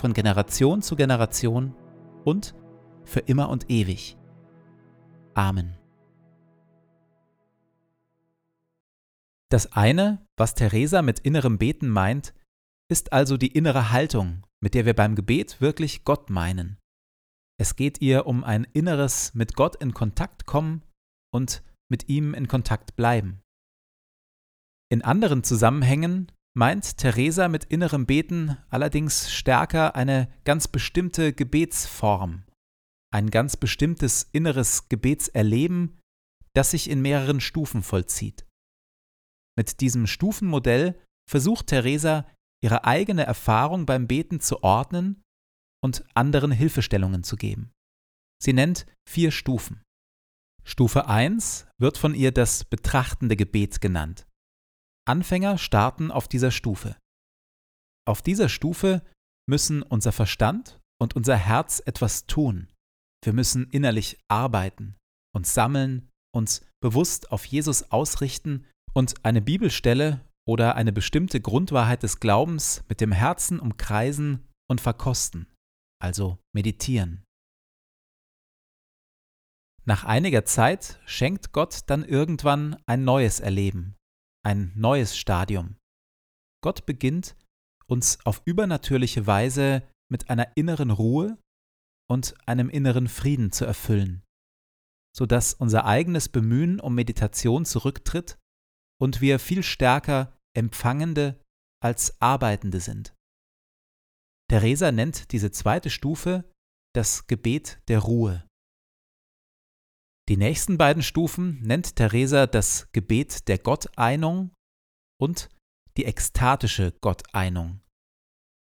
von Generation zu Generation und für immer und ewig. Amen. Das eine, was Theresa mit innerem Beten meint, ist also die innere Haltung, mit der wir beim Gebet wirklich Gott meinen. Es geht ihr um ein inneres mit Gott in Kontakt kommen und mit ihm in Kontakt bleiben. In anderen Zusammenhängen meint Theresa mit innerem Beten allerdings stärker eine ganz bestimmte Gebetsform, ein ganz bestimmtes inneres Gebetserleben, das sich in mehreren Stufen vollzieht. Mit diesem Stufenmodell versucht Theresa, ihre eigene Erfahrung beim Beten zu ordnen und anderen Hilfestellungen zu geben. Sie nennt vier Stufen. Stufe 1 wird von ihr das betrachtende Gebet genannt. Anfänger starten auf dieser Stufe. Auf dieser Stufe müssen unser Verstand und unser Herz etwas tun. Wir müssen innerlich arbeiten, uns sammeln, uns bewusst auf Jesus ausrichten und eine Bibelstelle oder eine bestimmte Grundwahrheit des Glaubens mit dem Herzen umkreisen und verkosten, also meditieren. Nach einiger Zeit schenkt Gott dann irgendwann ein neues Erleben, ein neues Stadium. Gott beginnt, uns auf übernatürliche Weise mit einer inneren Ruhe und einem inneren Frieden zu erfüllen, sodass unser eigenes Bemühen um Meditation zurücktritt und wir viel stärker Empfangende als Arbeitende sind. Theresa nennt diese zweite Stufe das Gebet der Ruhe. Die nächsten beiden Stufen nennt Theresa das Gebet der Gotteinung und die ekstatische Gotteinung.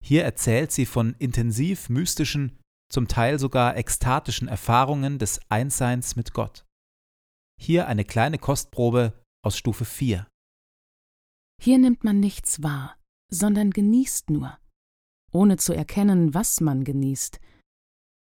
Hier erzählt sie von intensiv mystischen zum Teil sogar ekstatischen Erfahrungen des Einsseins mit Gott. Hier eine kleine Kostprobe aus Stufe 4. Hier nimmt man nichts wahr, sondern genießt nur, ohne zu erkennen, was man genießt.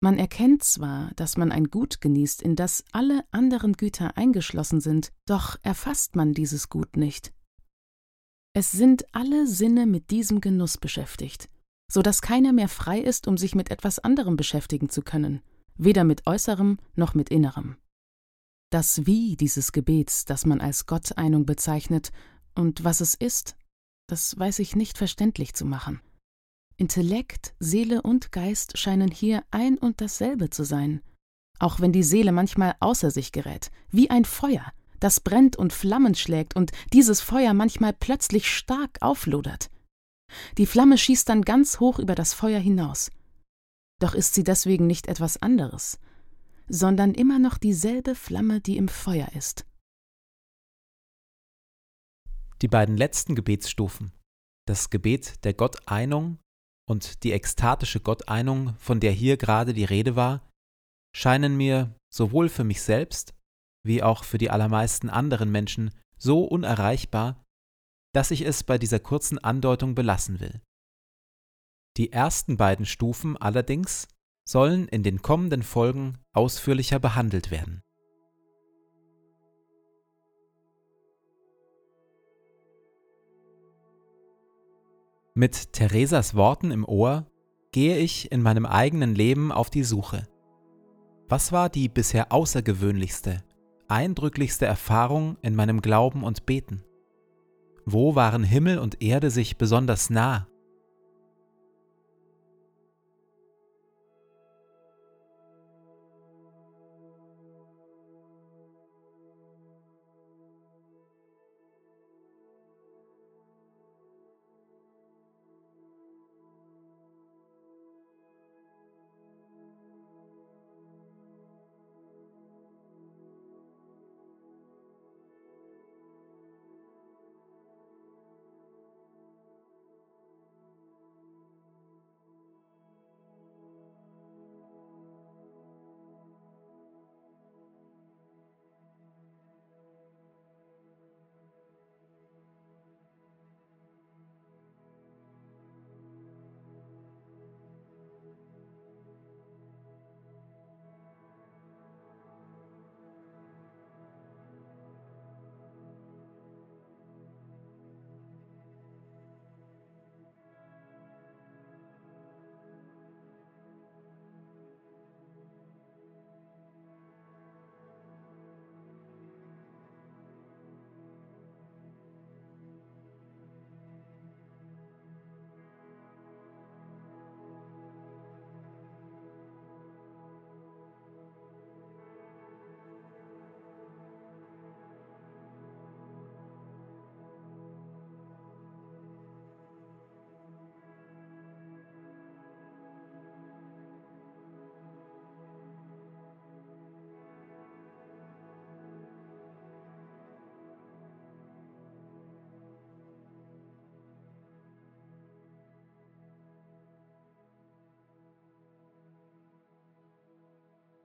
Man erkennt zwar, dass man ein Gut genießt, in das alle anderen Güter eingeschlossen sind, doch erfasst man dieses Gut nicht. Es sind alle Sinne mit diesem Genuss beschäftigt, so dass keiner mehr frei ist, um sich mit etwas anderem beschäftigen zu können, weder mit äußerem noch mit innerem. Das Wie dieses Gebets, das man als Gotteinung bezeichnet, und was es ist, das weiß ich nicht verständlich zu machen. Intellekt, Seele und Geist scheinen hier ein und dasselbe zu sein, auch wenn die Seele manchmal außer sich gerät, wie ein Feuer, das brennt und Flammen schlägt und dieses Feuer manchmal plötzlich stark auflodert. Die Flamme schießt dann ganz hoch über das Feuer hinaus. Doch ist sie deswegen nicht etwas anderes, sondern immer noch dieselbe Flamme, die im Feuer ist. Die beiden letzten Gebetsstufen, das Gebet der Gotteinung und die ekstatische Gotteinung, von der hier gerade die Rede war, scheinen mir sowohl für mich selbst wie auch für die allermeisten anderen Menschen so unerreichbar, dass ich es bei dieser kurzen Andeutung belassen will. Die ersten beiden Stufen allerdings sollen in den kommenden Folgen ausführlicher behandelt werden. Mit Theresas Worten im Ohr gehe ich in meinem eigenen Leben auf die Suche. Was war die bisher außergewöhnlichste, eindrücklichste Erfahrung in meinem Glauben und Beten? Wo waren Himmel und Erde sich besonders nah